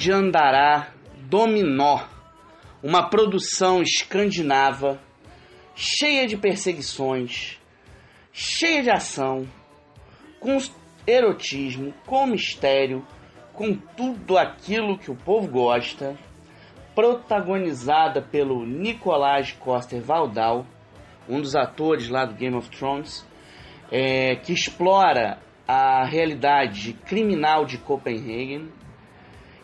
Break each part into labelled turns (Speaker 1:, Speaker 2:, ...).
Speaker 1: Onde andará Dominó? Uma produção escandinava, cheia de perseguições, cheia de ação, com erotismo, com mistério, com tudo aquilo que o povo gosta, protagonizada pelo Nicolás Coster Valdau, um dos atores lá do Game of Thrones, é, que explora a realidade criminal de Copenhagen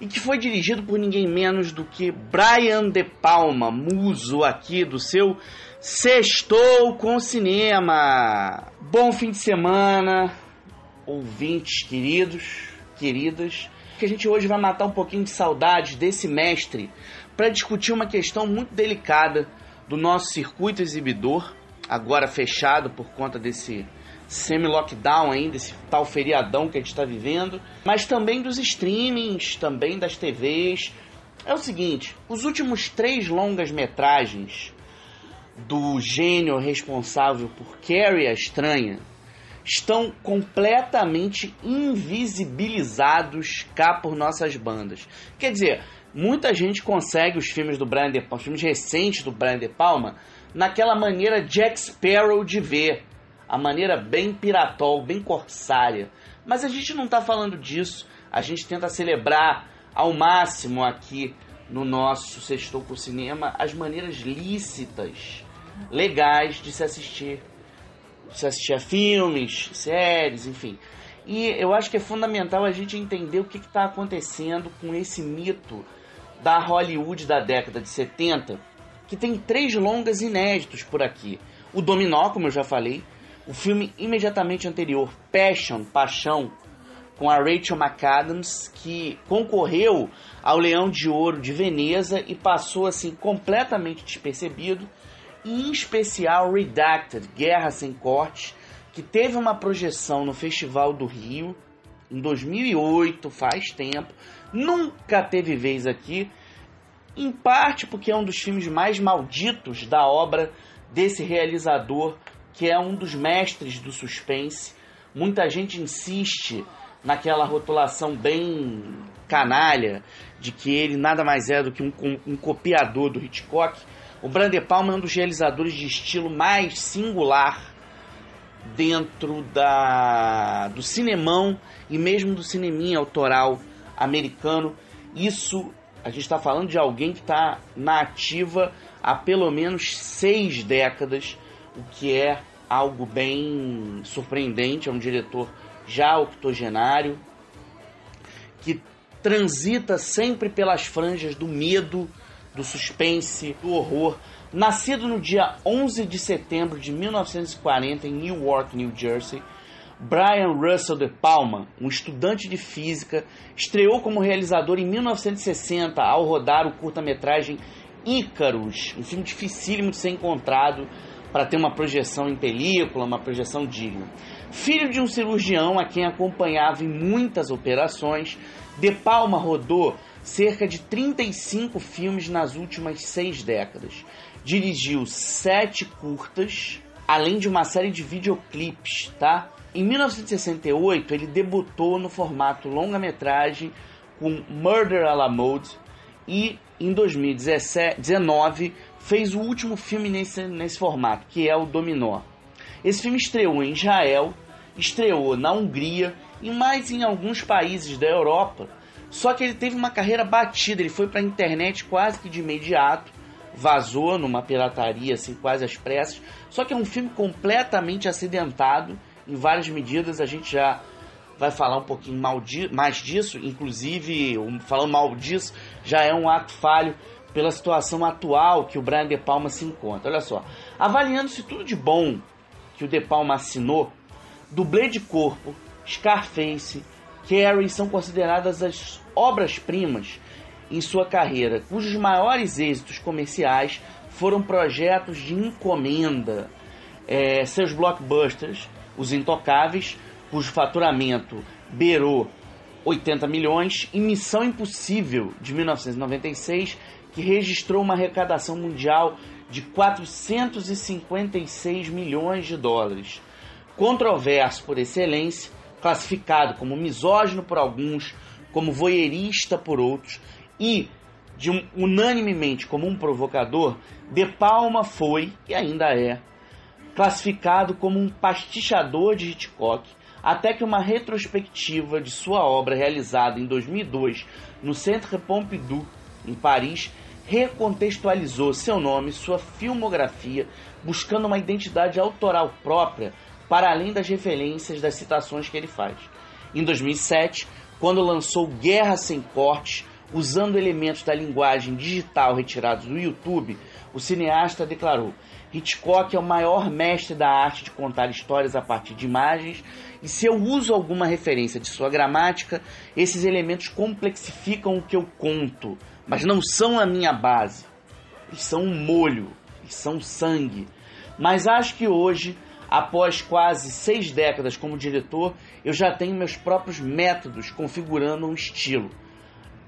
Speaker 1: e que foi dirigido por ninguém menos do que Brian De Palma, muso aqui do seu Sextou com Cinema. Bom fim de semana, ouvintes queridos, queridas, que a gente hoje vai matar um pouquinho de saudade desse mestre para discutir uma questão muito delicada do nosso circuito exibidor, agora fechado por conta desse semi-lockdown ainda, esse tal feriadão que a gente está vivendo, mas também dos streamings, também das TVs. É o seguinte, os últimos três longas-metragens do gênio responsável por Carrie a Estranha estão completamente invisibilizados cá por nossas bandas. Quer dizer, muita gente consegue os filmes do Brian De Palma, os filmes recentes do Brian De Palma, naquela maneira Jack Sparrow de ver a maneira bem piratol, bem corsária. Mas a gente não está falando disso. A gente tenta celebrar ao máximo aqui no nosso Sextou por Cinema as maneiras lícitas, legais de se assistir. Se assistir a filmes, séries, enfim. E eu acho que é fundamental a gente entender o que está acontecendo com esse mito da Hollywood da década de 70, que tem três longas inéditos por aqui. O Dominó, como eu já falei, o filme imediatamente anterior, Passion, Paixão, com a Rachel McAdams, que concorreu ao Leão de Ouro de Veneza e passou assim completamente despercebido, e em especial Redacted, Guerra Sem Corte, que teve uma projeção no Festival do Rio em 2008, faz tempo, nunca teve vez aqui, em parte porque é um dos filmes mais malditos da obra desse realizador que é um dos mestres do suspense. Muita gente insiste naquela rotulação bem canalha de que ele nada mais é do que um, um copiador do Hitchcock. O Brian Palma é um dos realizadores de estilo mais singular dentro da, do cinemão e mesmo do cineminha autoral americano. Isso a gente está falando de alguém que está na ativa há pelo menos seis décadas o que é algo bem surpreendente. É um diretor já octogenário que transita sempre pelas franjas do medo, do suspense, do horror. Nascido no dia 11 de setembro de 1940 em Newark, New Jersey, Brian Russell de Palma, um estudante de física, estreou como realizador em 1960 ao rodar o curta-metragem Ícaros, um filme dificílimo de ser encontrado para ter uma projeção em película, uma projeção digna. Filho de um cirurgião a quem acompanhava em muitas operações, De Palma rodou cerca de 35 filmes nas últimas seis décadas. Dirigiu sete curtas, além de uma série de videoclipes, tá? Em 1968, ele debutou no formato longa-metragem com Murder à la Mode e em 2019 fez o último filme nesse, nesse formato, que é o Dominó. Esse filme estreou em Israel, estreou na Hungria e mais em alguns países da Europa. Só que ele teve uma carreira batida, ele foi para a internet quase que de imediato, vazou numa pirataria assim quase às pressas. Só que é um filme completamente acidentado em várias medidas, a gente já vai falar um pouquinho mal mais disso, inclusive, falando mal disso, já é um ato falho pela situação atual que o Brian De Palma se encontra. Olha só, avaliando-se tudo de bom que o De Palma assinou, Dublê de Corpo, Scarface, Carrie são consideradas as obras-primas em sua carreira, cujos maiores êxitos comerciais foram projetos de encomenda. É, seus blockbusters, Os Intocáveis, cujo faturamento beirou 80 milhões, e Missão Impossível, de 1996, que registrou uma arrecadação mundial de 456 milhões de dólares. Controverso por excelência, classificado como misógino por alguns, como voyeurista por outros e de um, unanimemente como um provocador, De Palma foi e ainda é classificado como um pastichador de Hitchcock, até que uma retrospectiva de sua obra realizada em 2002 no Centre Pompidou, em Paris, recontextualizou seu nome, sua filmografia, buscando uma identidade autoral própria, para além das referências das citações que ele faz. Em 2007, quando lançou Guerra Sem Cortes, usando elementos da linguagem digital retirados do YouTube, o cineasta declarou: Hitchcock é o maior mestre da arte de contar histórias a partir de imagens, e se eu uso alguma referência de sua gramática, esses elementos complexificam o que eu conto, mas não são a minha base. Eles são um molho, eles são sangue. Mas acho que hoje, após quase seis décadas como diretor, eu já tenho meus próprios métodos configurando um estilo.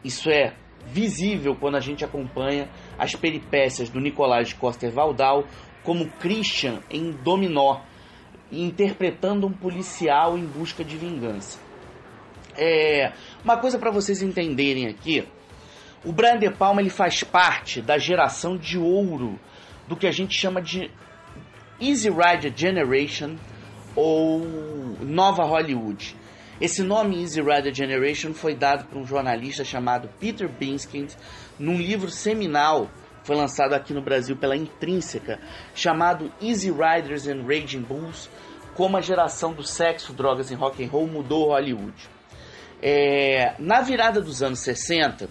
Speaker 1: Isso é visível quando a gente acompanha as peripécias do Nicolás Coster Valdau como Christian em Dominó, interpretando um policial em busca de vingança. É, uma coisa para vocês entenderem aqui, o Brian De Palma ele faz parte da geração de ouro do que a gente chama de Easy Rider Generation ou Nova Hollywood. Esse nome Easy Rider Generation foi dado por um jornalista chamado Peter Binskind num livro seminal foi lançado aqui no Brasil pela Intrínseca, chamado Easy Riders and Raging Bulls, como a geração do sexo, drogas e rock and roll mudou Hollywood. É, na virada dos anos 60,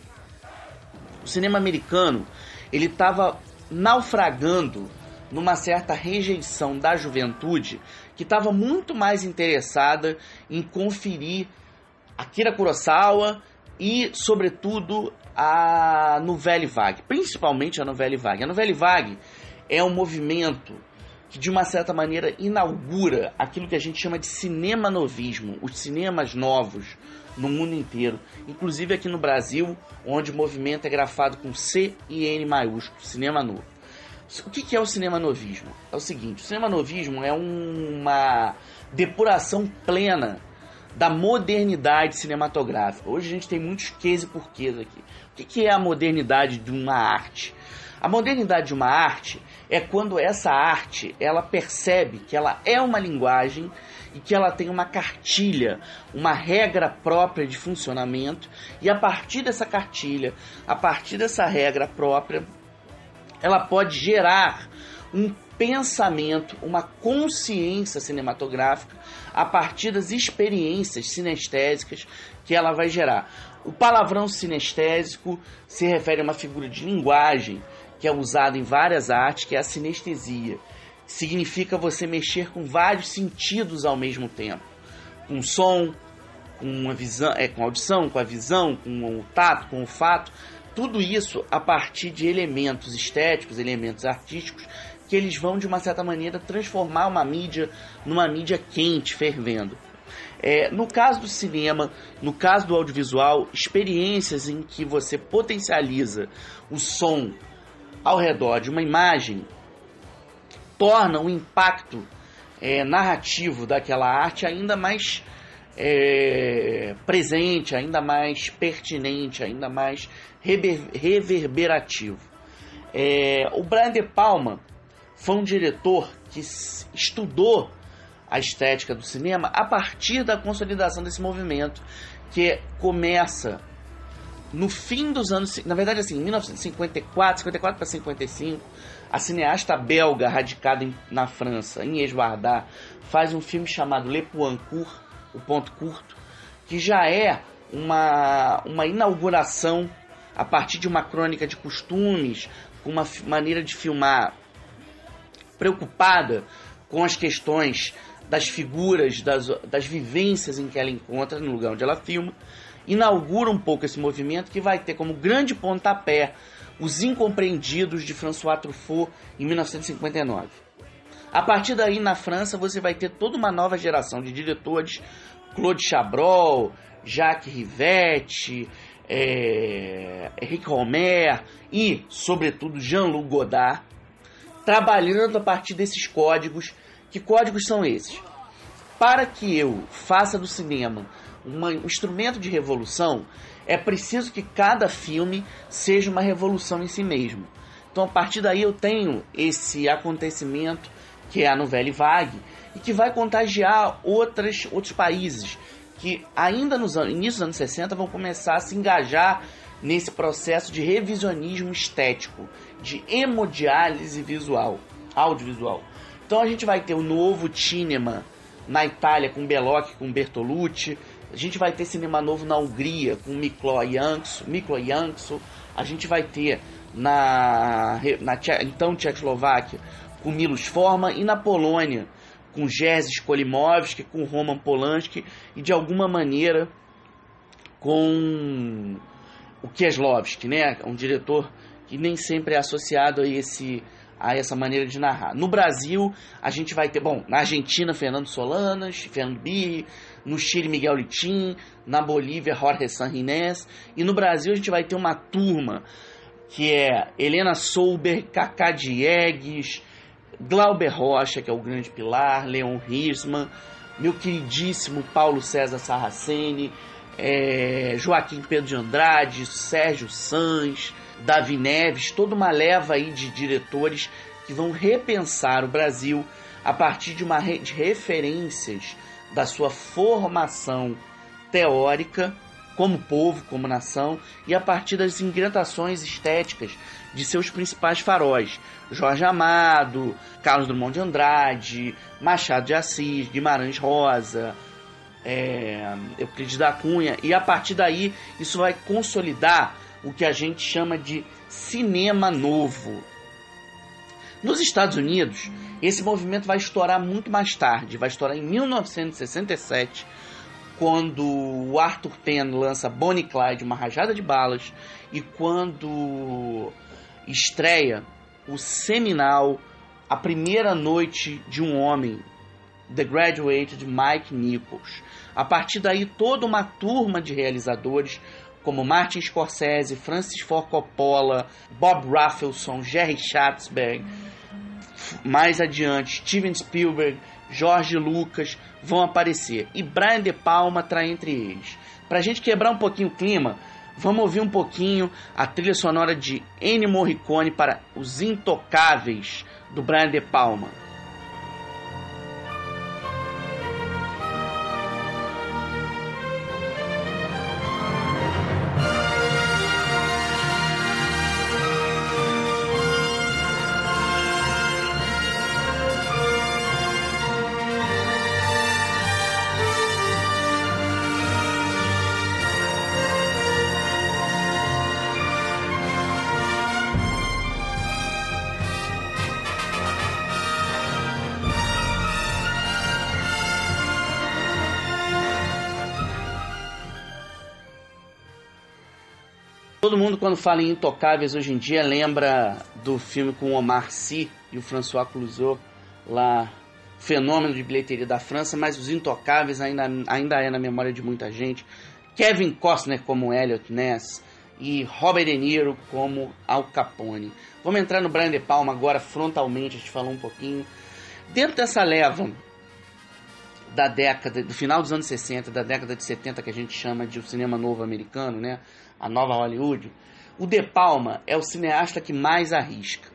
Speaker 1: o cinema americano ele estava naufragando numa certa rejeição da juventude que estava muito mais interessada em conferir Akira Kurosawa e, sobretudo, a Nouvelle Vague, principalmente a Nouvelle Vague. A Nouvelle Vague é um movimento que, de uma certa maneira, inaugura aquilo que a gente chama de cinema novismo, os cinemas novos no mundo inteiro, inclusive aqui no Brasil, onde o movimento é grafado com C e N maiúsculo, cinema novo. O que é o cinema novismo? É o seguinte: o cinema novismo é uma depuração plena da modernidade cinematográfica. Hoje a gente tem muitos quês e porquês aqui. O que é a modernidade de uma arte? A modernidade de uma arte é quando essa arte ela percebe que ela é uma linguagem e que ela tem uma cartilha, uma regra própria de funcionamento, e a partir dessa cartilha, a partir dessa regra própria, ela pode gerar um pensamento, uma consciência cinematográfica a partir das experiências sinestésicas que ela vai gerar. O palavrão sinestésico se refere a uma figura de linguagem que é usada em várias artes, que é a sinestesia. Significa você mexer com vários sentidos ao mesmo tempo. Com som, com a visão, é, com a audição, com a visão, com o tato, com o fato tudo isso a partir de elementos estéticos, elementos artísticos, que eles vão, de uma certa maneira, transformar uma mídia numa mídia quente, fervendo. É, no caso do cinema, no caso do audiovisual, experiências em que você potencializa o som ao redor de uma imagem torna o impacto é, narrativo daquela arte ainda mais é, presente, ainda mais pertinente, ainda mais reverberativo. É, o Brian De Palma foi um diretor que estudou a estética do cinema a partir da consolidação desse movimento que começa no fim dos anos, na verdade assim, 1954, 54 para 55, a cineasta belga radicada em, na França, em Esbardar, faz um filme chamado Le Poincourt, o ponto curto, que já é uma, uma inauguração a partir de uma crônica de costumes, com uma maneira de filmar preocupada com as questões das figuras, das, das vivências em que ela encontra no lugar onde ela filma, inaugura um pouco esse movimento que vai ter como grande pontapé Os Incompreendidos de François Truffaut em 1959. A partir daí, na França, você vai ter toda uma nova geração de diretores, Claude Chabrol, Jacques Rivette, é, Henrique Romer e, sobretudo, Jean-Luc Godard, trabalhando a partir desses códigos. Que códigos são esses? Para que eu faça do cinema um instrumento de revolução, é preciso que cada filme seja uma revolução em si mesmo. Então, a partir daí, eu tenho esse acontecimento que é a novela Vague e que vai contagiar outras, outros países que ainda nos início dos anos 60 vão começar a se engajar nesse processo de revisionismo estético, de hemodiálise visual, audiovisual. Então a gente vai ter o novo cinema na Itália com Bellocchi, com Bertolucci, a gente vai ter cinema novo na Hungria com Miklo Janso, Miklo a gente vai ter na, na então Tchecoslováquia com Milos Forman e na Polônia com Jerzy Skolimowski, com Roman Polanski e de alguma maneira com o Kieslowski, né? Um diretor que nem sempre é associado a esse a essa maneira de narrar. No Brasil, a gente vai ter, bom, na Argentina, Fernando Solanas, Fernando Birri, no Chile, Miguel Litin, na Bolívia, Jorge Sanrinés, e no Brasil a gente vai ter uma turma que é Helena Solberg, Cacá Diegues, Glauber Rocha, que é o grande pilar, Leon Hirschman, meu queridíssimo Paulo César Sarraceni, é, Joaquim Pedro de Andrade, Sérgio Sanz, Davi Neves, toda uma leva aí de diretores que vão repensar o Brasil a partir de uma de referências da sua formação teórica como povo, como nação, e a partir das ingredientações estéticas de seus principais faróis. Jorge Amado, Carlos Drummond de Andrade, Machado de Assis, Guimarães Rosa, é, Euclides da Cunha, e a partir daí isso vai consolidar o que a gente chama de cinema novo. Nos Estados Unidos, esse movimento vai estourar muito mais tarde, vai estourar em 1967, quando o Arthur Penn lança Bonnie Clyde, uma rajada de balas, e quando estreia o seminal A Primeira Noite de um Homem, The Graduate, de Mike Nichols. A partir daí, toda uma turma de realizadores, como Martin Scorsese, Francis Ford Coppola, Bob Rafelson, Jerry Schatzberg, mais adiante, Steven Spielberg, George Lucas vão aparecer. E Brian De Palma está entre eles. Para a gente quebrar um pouquinho o clima, vamos ouvir um pouquinho a trilha sonora de Ennio Morricone para Os Intocáveis, do Brian De Palma. Mundo, quando fala em Intocáveis hoje em dia, lembra do filme com Omar Sy e o François Clouseau, lá, fenômeno de bilheteria da França, mas Os Intocáveis ainda, ainda é na memória de muita gente. Kevin Costner como Elliot Ness e Robert De Niro como Al Capone. Vamos entrar no Brian De Palma agora frontalmente, a gente falou um pouquinho. Dentro dessa leva da década, do final dos anos 60, da década de 70, que a gente chama de o cinema novo americano, né? A nova Hollywood, o De Palma é o cineasta que mais arrisca.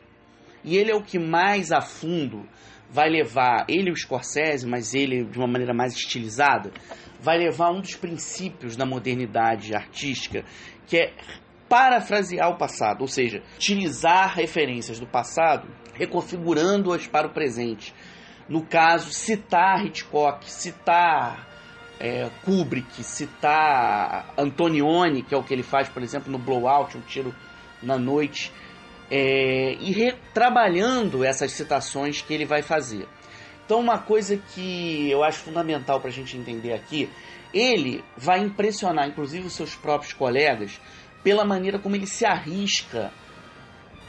Speaker 1: E ele é o que mais a fundo vai levar, ele o Scorsese, mas ele de uma maneira mais estilizada, vai levar um dos princípios da modernidade artística, que é parafrasear o passado, ou seja, utilizar referências do passado, reconfigurando-as para o presente. No caso, citar Hitchcock, citar é, Kubrick, citar Antonioni, que é o que ele faz, por exemplo, no Blowout, um tiro na noite, é, e retrabalhando essas citações que ele vai fazer. Então, uma coisa que eu acho fundamental para a gente entender aqui, ele vai impressionar, inclusive, os seus próprios colegas, pela maneira como ele se arrisca,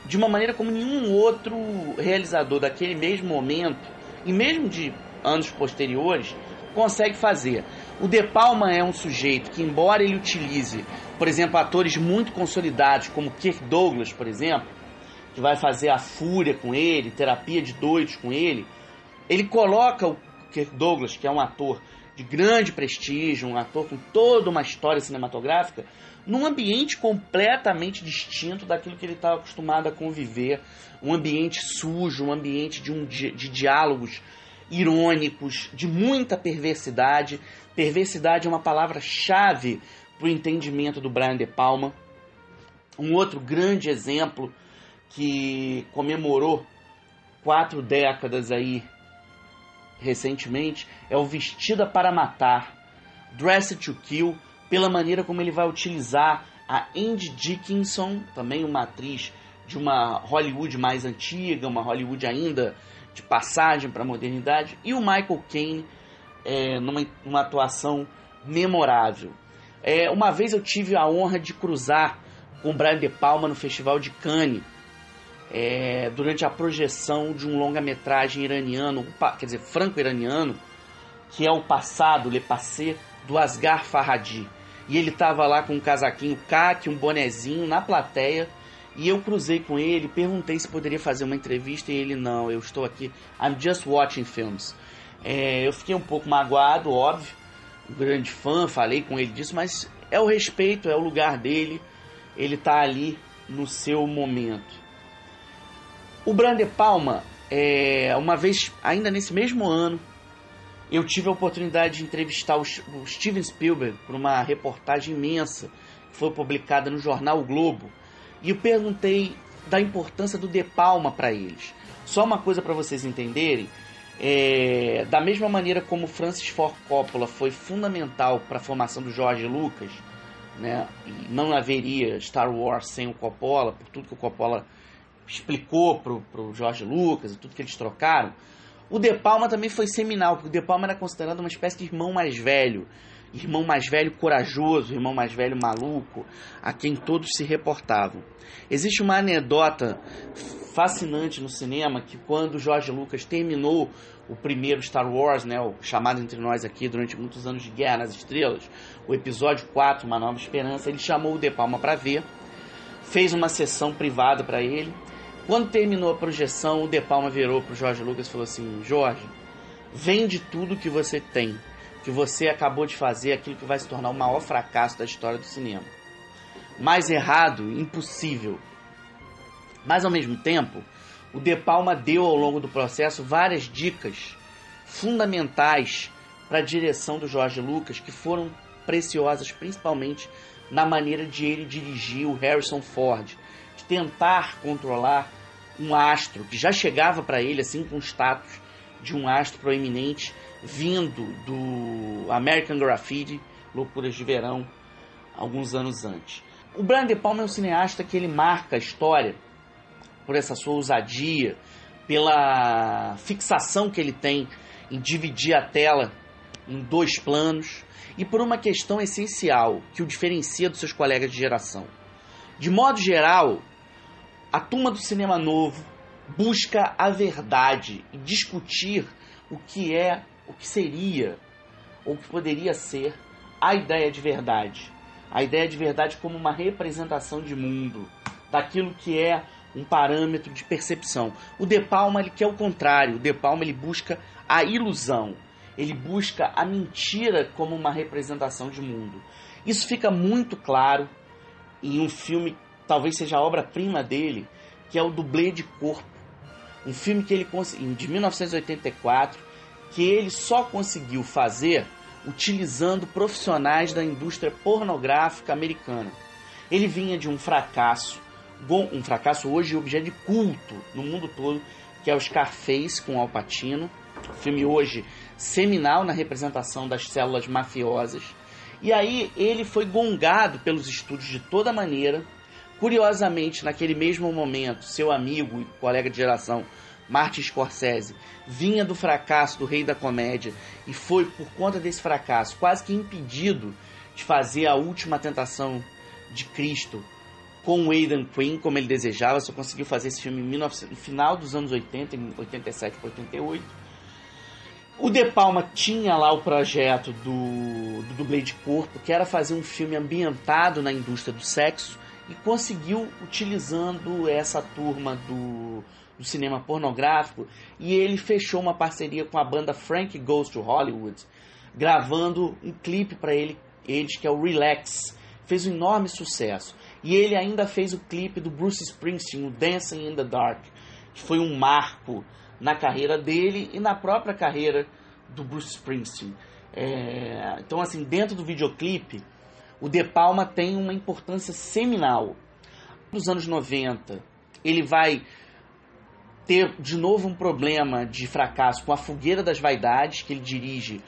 Speaker 1: de uma maneira como nenhum outro realizador daquele mesmo momento, e mesmo de anos posteriores, consegue fazer. O De Palma é um sujeito que, embora ele utilize, por exemplo, atores muito consolidados, como Kirk Douglas, por exemplo, que vai fazer a fúria com ele, terapia de doidos com ele, ele coloca o Kirk Douglas, que é um ator de grande prestígio, um ator com toda uma história cinematográfica, num ambiente completamente distinto daquilo que ele estava acostumado a conviver, um ambiente sujo, um ambiente de, um, de, de diálogos irônicos, de muita perversidade. Perversidade é uma palavra-chave para o entendimento do Brian De Palma. Um outro grande exemplo que comemorou quatro décadas aí recentemente é o Vestida para Matar, Dressed to Kill, pela maneira como ele vai utilizar a Andy Dickinson, também uma atriz de uma Hollywood mais antiga, uma Hollywood ainda de passagem para a modernidade, e o Michael Caine é, numa, numa atuação memorável. É, uma vez eu tive a honra de cruzar com o Brian De Palma no Festival de Cannes, é, durante a projeção de um longa-metragem iraniano, quer dizer, franco-iraniano, que é o passado, Le Passé, do Asghar Farhadi. E ele estava lá com um casaquinho caque, um bonezinho na plateia, e eu cruzei com ele, perguntei se poderia fazer uma entrevista e ele não, eu estou aqui, I'm just watching films. É, eu fiquei um pouco magoado, óbvio, um grande fã, falei com ele disso, mas é o respeito, é o lugar dele, ele está ali no seu momento. O Brande Palma, é, uma vez, ainda nesse mesmo ano, eu tive a oportunidade de entrevistar o, o Steven Spielberg por uma reportagem imensa que foi publicada no jornal o Globo e eu perguntei da importância do De Palma para eles. Só uma coisa para vocês entenderem: é, da mesma maneira como Francis Ford Coppola foi fundamental para a formação do George Lucas, né, não haveria Star Wars sem o Coppola, por tudo que o Coppola explicou pro, pro George Lucas e tudo que eles trocaram. O De Palma também foi seminal, porque o De Palma era considerado uma espécie de irmão mais velho irmão mais velho corajoso, irmão mais velho maluco, a quem todos se reportavam. Existe uma anedota fascinante no cinema que quando George Lucas terminou o primeiro Star Wars, né, o chamado entre nós aqui durante muitos anos de Guerra nas Estrelas, o episódio 4, Uma Nova Esperança, ele chamou o De Palma para ver, fez uma sessão privada para ele. Quando terminou a projeção, o De Palma virou para o George Lucas e falou assim: Jorge, vende tudo que você tem que você acabou de fazer aquilo que vai se tornar o maior fracasso da história do cinema. Mais errado, impossível. Mas ao mesmo tempo, o De Palma deu ao longo do processo várias dicas fundamentais para a direção do Jorge Lucas que foram preciosas, principalmente na maneira de ele dirigir o Harrison Ford, de tentar controlar um astro que já chegava para ele assim com status de um astro proeminente vindo do American Graffiti, Loucuras de Verão, alguns anos antes. O Brian De Palma é um cineasta que ele marca a história por essa sua ousadia, pela fixação que ele tem em dividir a tela em dois planos e por uma questão essencial que o diferencia dos seus colegas de geração. De modo geral, a turma do cinema novo busca a verdade e discutir o que é, o que seria, ou o que poderia ser a ideia de verdade. A ideia de verdade como uma representação de mundo, daquilo que é um parâmetro de percepção. O De Palma ele quer o contrário. O De Palma ele busca a ilusão. Ele busca a mentira como uma representação de mundo. Isso fica muito claro em um filme, talvez seja a obra-prima dele, que é o Dublê de Corpo um filme que ele de 1984 que ele só conseguiu fazer utilizando profissionais da indústria pornográfica americana. Ele vinha de um fracasso, um fracasso hoje objeto de culto no mundo todo, que é o Scarface com Al Pacino, filme hoje seminal na representação das células mafiosas. E aí ele foi gongado pelos estúdios de toda maneira Curiosamente, naquele mesmo momento, seu amigo e colega de geração, Martin Scorsese, vinha do fracasso do Rei da Comédia e foi, por conta desse fracasso, quase que impedido de fazer a última tentação de Cristo com o Aidan Quinn, como ele desejava, só conseguiu fazer esse filme no final dos anos 80, em 87 para 88. O De Palma tinha lá o projeto do, do dublê de corpo, que era fazer um filme ambientado na indústria do sexo, e conseguiu, utilizando essa turma do, do cinema pornográfico, e ele fechou uma parceria com a banda Frank Goes to Hollywood, gravando um clipe para ele, eles que é o Relax. Fez um enorme sucesso. E ele ainda fez o clipe do Bruce Springsteen, o Dancing in the Dark, que foi um marco na carreira dele e na própria carreira do Bruce Springsteen. É, então, assim, dentro do videoclipe, o De Palma tem uma importância seminal. Nos anos 90, ele vai ter de novo um problema de fracasso com A Fogueira das Vaidades, que ele dirige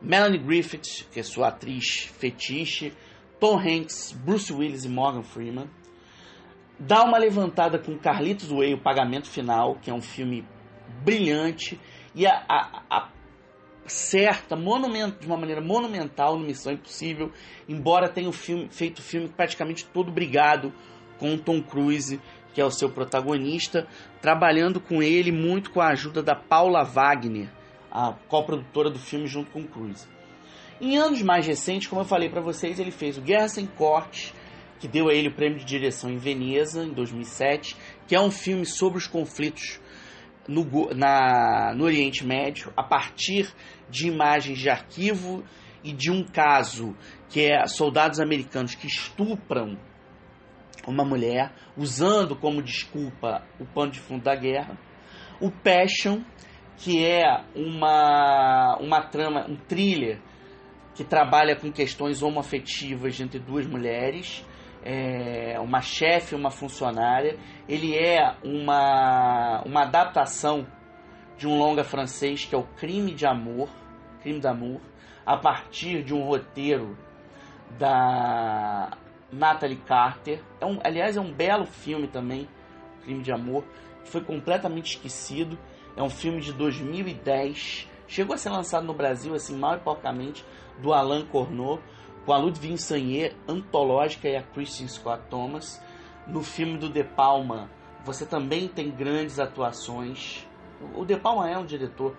Speaker 1: Melanie Griffith, que é sua atriz fetiche, Tom Hanks, Bruce Willis e Morgan Freeman. Dá uma levantada com Carlitos Way, O Pagamento Final, que é um filme brilhante e a, a, a certa, monument, de uma maneira monumental no Missão Impossível, embora tenha filme, feito o filme praticamente todo brigado com o Tom Cruise, que é o seu protagonista, trabalhando com ele muito com a ajuda da Paula Wagner, a coprodutora do filme junto com Cruise. Em anos mais recentes, como eu falei para vocês, ele fez o Guerra Sem Cortes, que deu a ele o prêmio de direção em Veneza, em 2007, que é um filme sobre os conflitos no, na, no Oriente Médio, a partir de imagens de arquivo e de um caso que é soldados americanos que estupram uma mulher, usando como desculpa o pano de fundo da guerra. O Passion, que é uma, uma trama, um thriller que trabalha com questões homoafetivas entre duas mulheres, é, uma chefe e uma funcionária. Ele é uma, uma adaptação de um longa francês que é o Crime de Amor, Crime d'Amour, a partir de um roteiro da Natalie Carter. É um, aliás, é um belo filme também, Crime de Amor, que foi completamente esquecido. É um filme de 2010. Chegou a ser lançado no Brasil, assim, mal e porcamente, do Alain Cornot, com a Ludwig Sagnier, antológica, e a Christian Scott Thomas. No filme do De Palma, você também tem grandes atuações. O De Palma é um diretor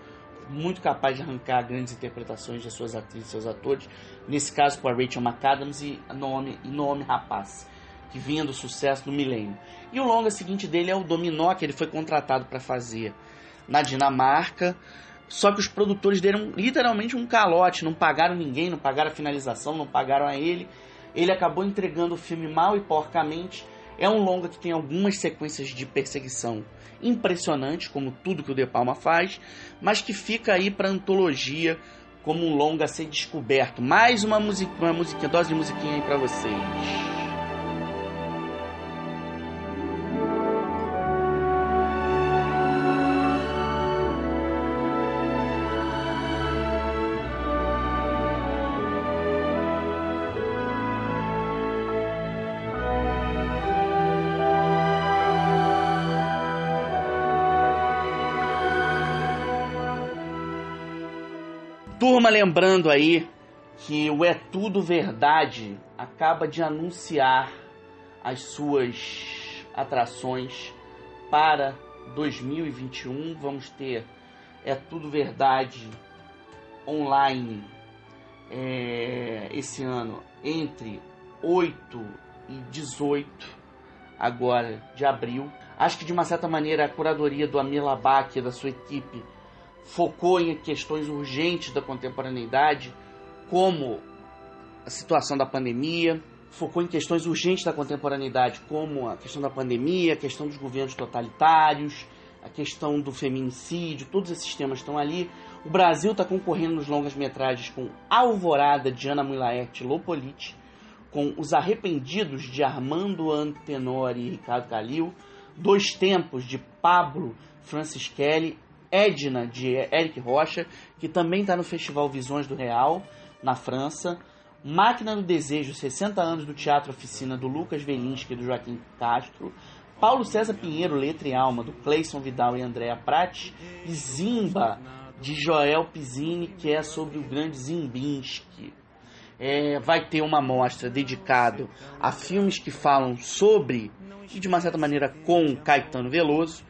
Speaker 1: muito capaz de arrancar grandes interpretações de suas atrizes e seus atores. Nesse caso, com a Rachel McAdams e Nome, Nome Rapaz, que vinha do sucesso no milênio. E o longa seguinte dele é o Dominó, que ele foi contratado para fazer na Dinamarca. Só que os produtores deram literalmente um calote, não pagaram ninguém, não pagaram a finalização, não pagaram a ele. Ele acabou entregando o filme mal e porcamente. É um longa que tem algumas sequências de perseguição impressionantes, como tudo que o De Palma faz, mas que fica aí para antologia como um longa a ser descoberto. Mais uma, music, uma musiquinha, dose de musiquinha aí para vocês. Turma, lembrando aí que o É Tudo Verdade acaba de anunciar as suas atrações para 2021. Vamos ter É Tudo Verdade online é, esse ano entre 8 e 18 agora de abril. Acho que de uma certa maneira a curadoria do Amir Labak e da sua equipe focou em questões urgentes da contemporaneidade, como a situação da pandemia, focou em questões urgentes da contemporaneidade, como a questão da pandemia, a questão dos governos totalitários, a questão do feminicídio, todos esses temas estão ali. O Brasil está concorrendo nos longas-metragens com Alvorada de Ana Mulaerte Lopoliti, com Os Arrependidos de Armando Antenori e Ricardo Calil, Dois Tempos de Pablo Francischelli Edna, de Eric Rocha, que também está no Festival Visões do Real, na França. Máquina do Desejo, 60 anos do Teatro Oficina, do Lucas Velinski e do Joaquim Castro. Paulo César Pinheiro, Letra e Alma, do Cleison Vidal e Andréa Prati. E Zimba, de Joel Pizzini, que é sobre o grande Zimbinski. É, vai ter uma mostra dedicada a filmes que falam sobre, e de uma certa maneira com Caetano Veloso,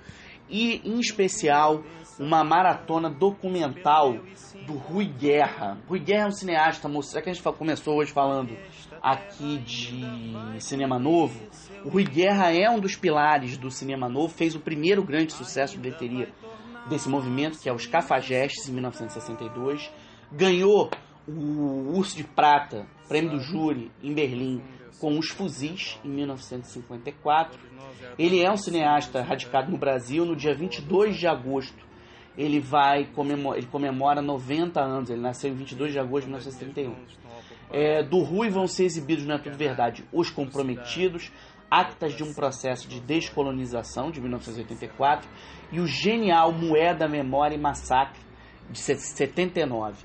Speaker 1: e em especial uma maratona documental do Rui Guerra. Rui Guerra é um cineasta, já que a gente começou hoje falando aqui de cinema novo, o Rui Guerra é um dos pilares do cinema novo, fez o primeiro grande sucesso de bilheteria desse movimento, que é os Cafajestes, em 1962, ganhou o Urso de Prata, prêmio do júri em Berlim, com Os Fuzis, em 1954. Ele é um cineasta radicado no Brasil no dia 22 de agosto. Ele vai comemora, ele comemora 90 anos, ele nasceu em 22 de agosto de 1931. É, do Rui vão ser exibidos, não é tudo verdade, Os Comprometidos, Actas de um Processo de Descolonização, de 1984, e o genial Moeda, Memória e Massacre, de 79.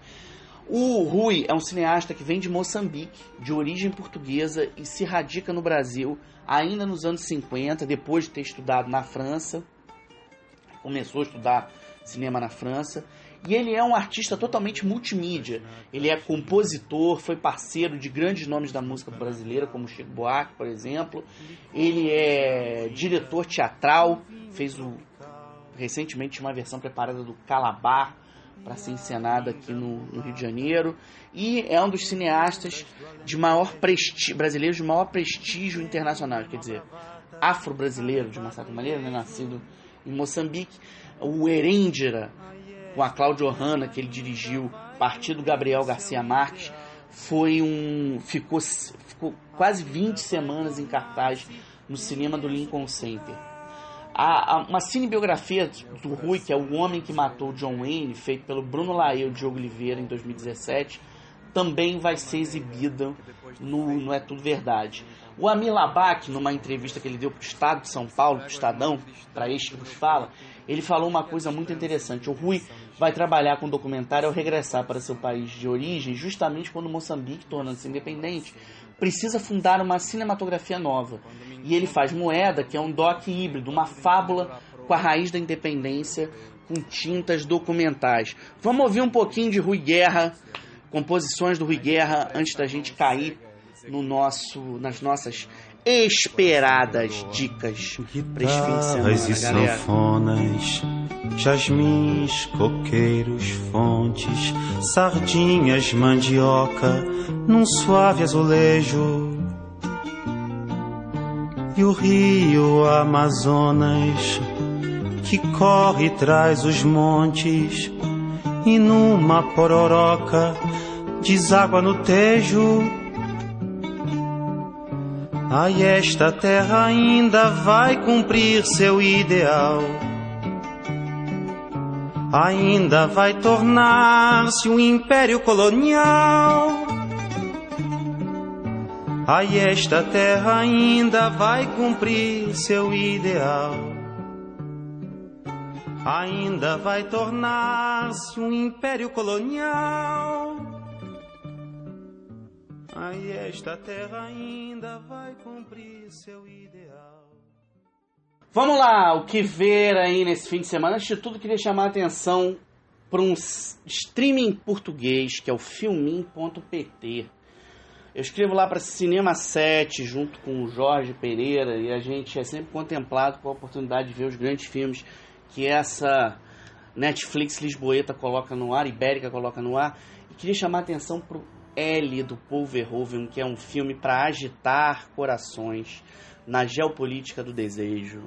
Speaker 1: O Rui é um cineasta que vem de Moçambique, de origem portuguesa, e se radica no Brasil ainda nos anos 50, depois de ter estudado na França. Começou a estudar cinema na França. E ele é um artista totalmente multimídia. Ele é compositor, foi parceiro de grandes nomes da música brasileira, como Chico Buarque, por exemplo. Ele é diretor teatral, fez o, recentemente uma versão preparada do Calabar, para ser encenada aqui no, no, Rio de Janeiro e é um dos cineastas de maior prestígio, brasileiros de maior prestígio internacional, quer dizer, afro-brasileiro de uma certa maneira, né, nascido em Moçambique, o Erendira, com a Cláudia Ohana que ele dirigiu, partido Gabriel Garcia Marques, foi um ficou, ficou quase 20 semanas em cartaz no cinema do Lincoln Center. A, a, uma cinebiografia do Rui, que é O Homem que Matou John Wayne, feito pelo Bruno Laê e Diogo Oliveira em 2017, também vai ser exibida no, no É Tudo Verdade. O Amir Labak, numa entrevista que ele deu para o Estado de São Paulo, para o Estadão, para este que fala, ele falou uma coisa muito interessante. O Rui vai trabalhar com documentário ao regressar para seu país de origem, justamente quando Moçambique, tornando-se independente, precisa fundar uma cinematografia nova. E ele faz Moeda, que é um doc híbrido, uma fábula com a raiz da independência, com tintas documentais. Vamos ouvir um pouquinho de Rui Guerra, composições do Rui Guerra, antes da gente cair no nosso, nas nossas esperadas dicas para esse fim de semana, e sanfonas,
Speaker 2: jasmins, coqueiros, fontes, sardinhas, mandioca, num suave azulejo. E o rio Amazonas, que corre e traz os montes, e numa pororoca deságua no tejo Ai, esta terra ainda vai cumprir seu ideal. Ainda vai tornar-se um império colonial. Ai, esta terra ainda vai cumprir seu ideal. Ainda vai tornar-se um império colonial. Aí esta terra ainda vai cumprir seu ideal.
Speaker 1: Vamos lá, o que ver aí nesse fim de semana? Antes de tudo, queria chamar a atenção para um streaming português que é o filmin.pt. Eu escrevo lá para Cinema 7 junto com o Jorge Pereira e a gente é sempre contemplado com a oportunidade de ver os grandes filmes que essa Netflix Lisboeta coloca no ar, Ibérica coloca no ar. E queria chamar a atenção para o L do Paul Verhoeven, que é um filme para agitar corações na geopolítica do desejo.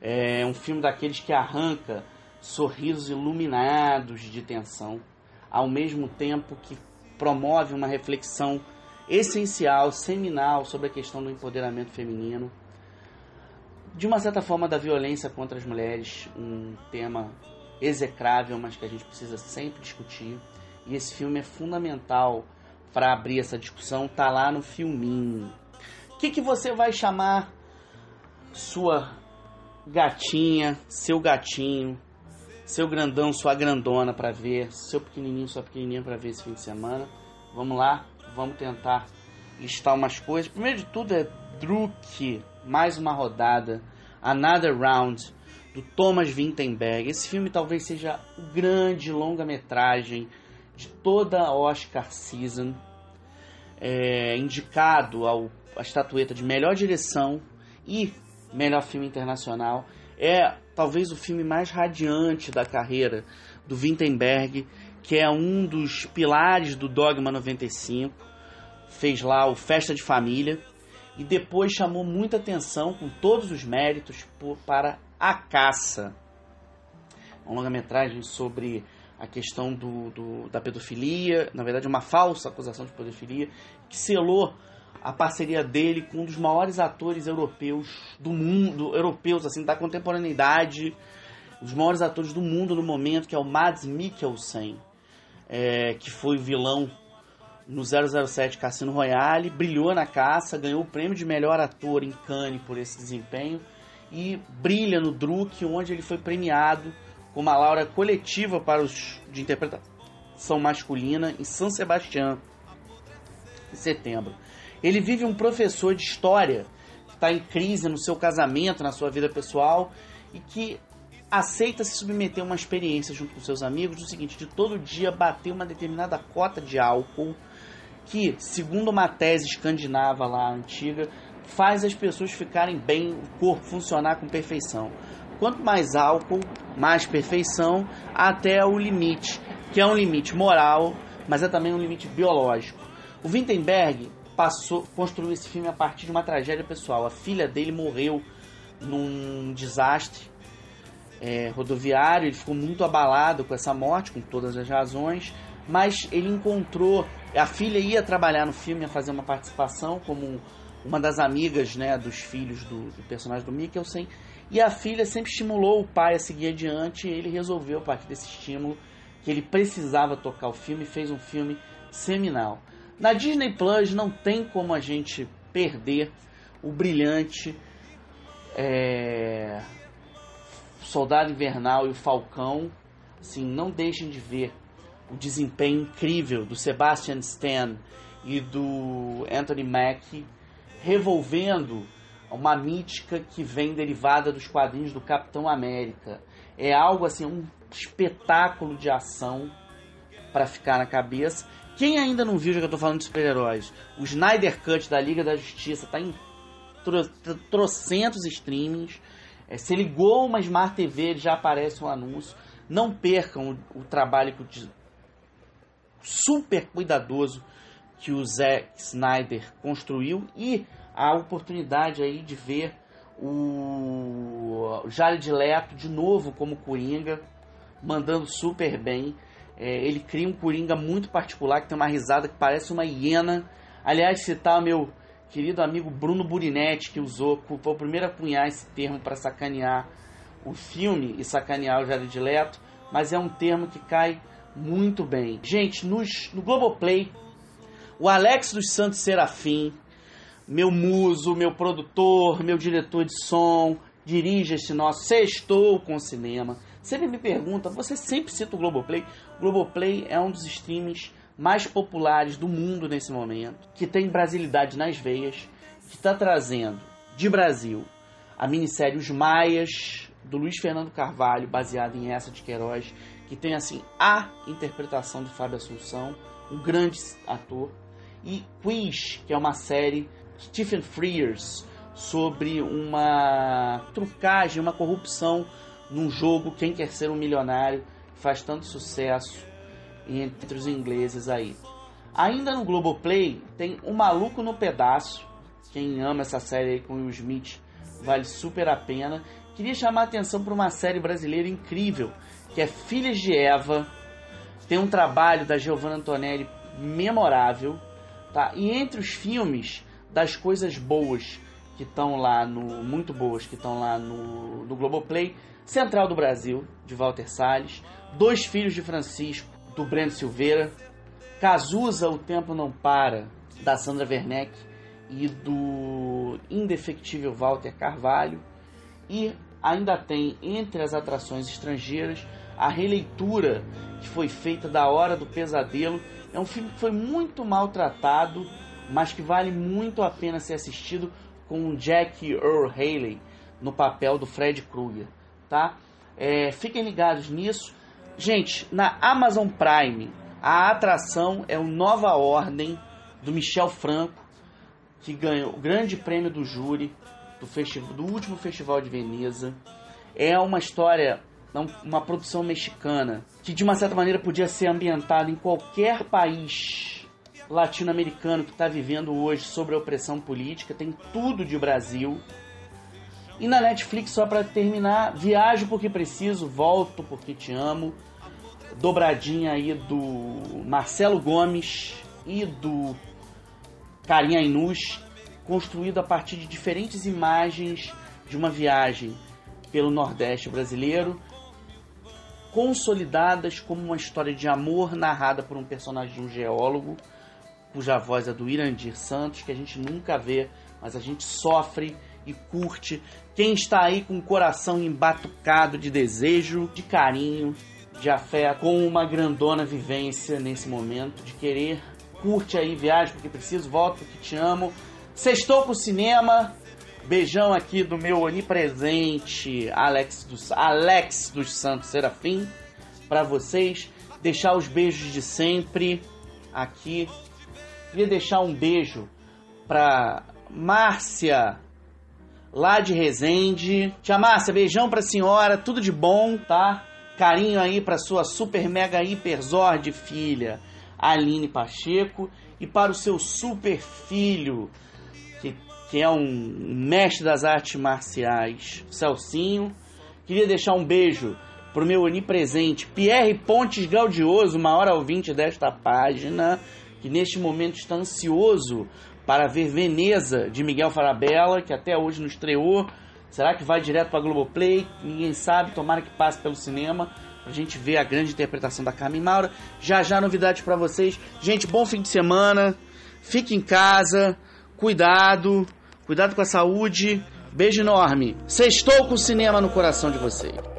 Speaker 1: É um filme daqueles que arranca sorrisos iluminados de tensão, ao mesmo tempo que promove uma reflexão essencial, seminal sobre a questão do empoderamento feminino. De uma certa forma, da violência contra as mulheres, um tema execrável, mas que a gente precisa sempre discutir. E esse filme é fundamental para abrir essa discussão tá lá no filminho. O que, que você vai chamar sua gatinha, seu gatinho, seu grandão, sua grandona para ver, seu pequenininho, sua pequenininha para ver esse fim de semana? Vamos lá, vamos tentar listar umas coisas. Primeiro de tudo é Druk, mais uma rodada, Another Round, do Thomas Vinterberg. Esse filme talvez seja o grande longa-metragem de toda a Oscar Season, é, indicado ao, a estatueta de melhor direção e melhor filme internacional. É talvez o filme mais radiante da carreira do Wittenberg, que é um dos pilares do Dogma 95. Fez lá o Festa de Família e depois chamou muita atenção, com todos os méritos, por, para A Caça. Uma longa-metragem sobre a questão do, do, da pedofilia, na verdade uma falsa acusação de pedofilia, que selou a parceria dele com um dos maiores atores europeus do mundo, europeus assim, da contemporaneidade, os maiores atores do mundo no momento, que é o Mads Mikkelsen, é, que foi vilão no 007 Cassino Royale, brilhou na caça, ganhou o prêmio de melhor ator em Cannes por esse desempenho e brilha no Druk, onde ele foi premiado com uma laura coletiva para os de interpretação masculina em São Sebastião, em setembro. Ele vive um professor de história que está em crise no seu casamento, na sua vida pessoal e que aceita se submeter a uma experiência junto com seus amigos do seguinte, de todo dia bater uma determinada cota de álcool que, segundo uma tese escandinava lá antiga, faz as pessoas ficarem bem, o corpo funcionar com perfeição. Quanto mais álcool, mais perfeição, até o limite, que é um limite moral, mas é também um limite biológico. O Wittenberg passou, construiu esse filme a partir de uma tragédia pessoal. A filha dele morreu num desastre é, rodoviário, ele ficou muito abalado com essa morte, com todas as razões, mas ele encontrou. A filha ia trabalhar no filme, ia fazer uma participação como uma das amigas né, dos filhos do, do personagem do Mikkelsen, e a filha sempre estimulou o pai a seguir adiante, e ele resolveu, a partir desse estímulo, que ele precisava tocar o filme e fez um filme seminal. Na Disney Plus não tem como a gente perder o brilhante é, Soldado Invernal e o Falcão, assim, não deixem de ver o desempenho incrível do Sebastian Stan e do Anthony Mackie revolvendo uma mítica que vem derivada dos quadrinhos do Capitão América. É algo assim, um espetáculo de ação para ficar na cabeça. Quem ainda não viu, já que eu tô falando de super-heróis, o Snyder Cut da Liga da Justiça tá em tro trocentos streamings. É, se ligou uma Smart TV, já aparece um anúncio. Não percam o, o trabalho de, super cuidadoso que o Zack Snyder construiu e a oportunidade aí de ver o Jared Leto de novo como Coringa, mandando super bem. É, ele cria um Coringa muito particular, que tem uma risada que parece uma hiena. Aliás, citar meu querido amigo Bruno Burinetti, que usou, foi o primeiro a cunhar esse termo para sacanear o filme e sacanear o Jared Leto, mas é um termo que cai muito bem. Gente, nos, no Globoplay, o Alex dos Santos Serafim, meu muso, meu produtor, meu diretor de som, dirige esse nosso Sextou com Cinema. Sempre me pergunta, você sempre cita o Globoplay? O Globoplay é um dos streams mais populares do mundo nesse momento, que tem brasilidade nas veias, que está trazendo de Brasil a minissérie Os Maias, do Luiz Fernando Carvalho, baseada em essa de Queiroz, que tem assim a interpretação do Fábio Assunção, um grande ator, e Quiz, que é uma série Stephen Frears sobre uma trucagem, uma corrupção num jogo Quem Quer Ser um Milionário, que faz tanto sucesso entre os ingleses aí. Ainda no Globoplay tem O Maluco no Pedaço. Quem ama essa série aí com o Will Smith vale super a pena. Queria chamar a atenção para uma série brasileira incrível, que é Filhas de Eva. Tem um trabalho da Giovanna Antonelli memorável, tá? E entre os filmes das coisas boas que estão lá no muito boas que estão lá no, no Globoplay, Central do Brasil de Walter Salles, Dois Filhos de Francisco do Breno Silveira, Cazuza, O Tempo Não Para, da Sandra Werneck e do indefectível Walter Carvalho. E ainda tem entre as atrações estrangeiras a releitura que foi feita da Hora do Pesadelo. É um filme que foi muito maltratado, mas que vale muito a pena ser assistido com Jack Earl Haley no papel do Fred Krueger, tá? É, fiquem ligados nisso. Gente, na Amazon Prime, a atração é o Nova Ordem do Michel Franco, que ganhou o grande prêmio do júri do, festival, do último Festival de Veneza. É uma história, uma produção mexicana, que de uma certa maneira podia ser ambientada em qualquer país latino-americano que está vivendo hoje sobre a opressão política. Tem tudo de Brasil. E na Netflix, só para terminar, Viajo porque preciso, volto porque te amo. dobradinha aí do Marcelo Gomes e do Carinha Inus, construído a partir de diferentes imagens de uma viagem pelo Nordeste brasileiro, consolidadas como uma história de amor narrada por um personagem de um geólogo, cuja voz é do Irandir Santos, que a gente nunca vê, mas a gente sofre e curte. Quem está aí com o coração embatucado de desejo, de carinho, de afeto, com uma grandona vivência nesse momento, de querer, curte aí, viagem porque preciso, volto porque te amo. Sextou pro cinema. Beijão aqui do meu onipresente Alex dos, Alex dos Santos Serafim para vocês. Deixar os beijos de sempre aqui. Queria deixar um beijo para Márcia lá de Resende. Tia Márcia, beijão pra senhora, tudo de bom, tá? Carinho aí pra sua super mega hiper zord filha, Aline Pacheco, e para o seu super filho, que, que é um mestre das artes marciais, Celcinho. Queria deixar um beijo pro meu onipresente Pierre Pontes Gaudioso, maior ouvinte desta página, que neste momento está ansioso para ver Veneza de Miguel Farabella, que até hoje não estreou. Será que vai direto para Globoplay? Ninguém sabe, tomara que passe pelo cinema. Pra gente ver a grande interpretação da Carmen Maura. Já já novidades para vocês. Gente, bom fim de semana. Fique em casa. Cuidado. Cuidado com a saúde. Beijo enorme. Sextou com o cinema no coração de vocês.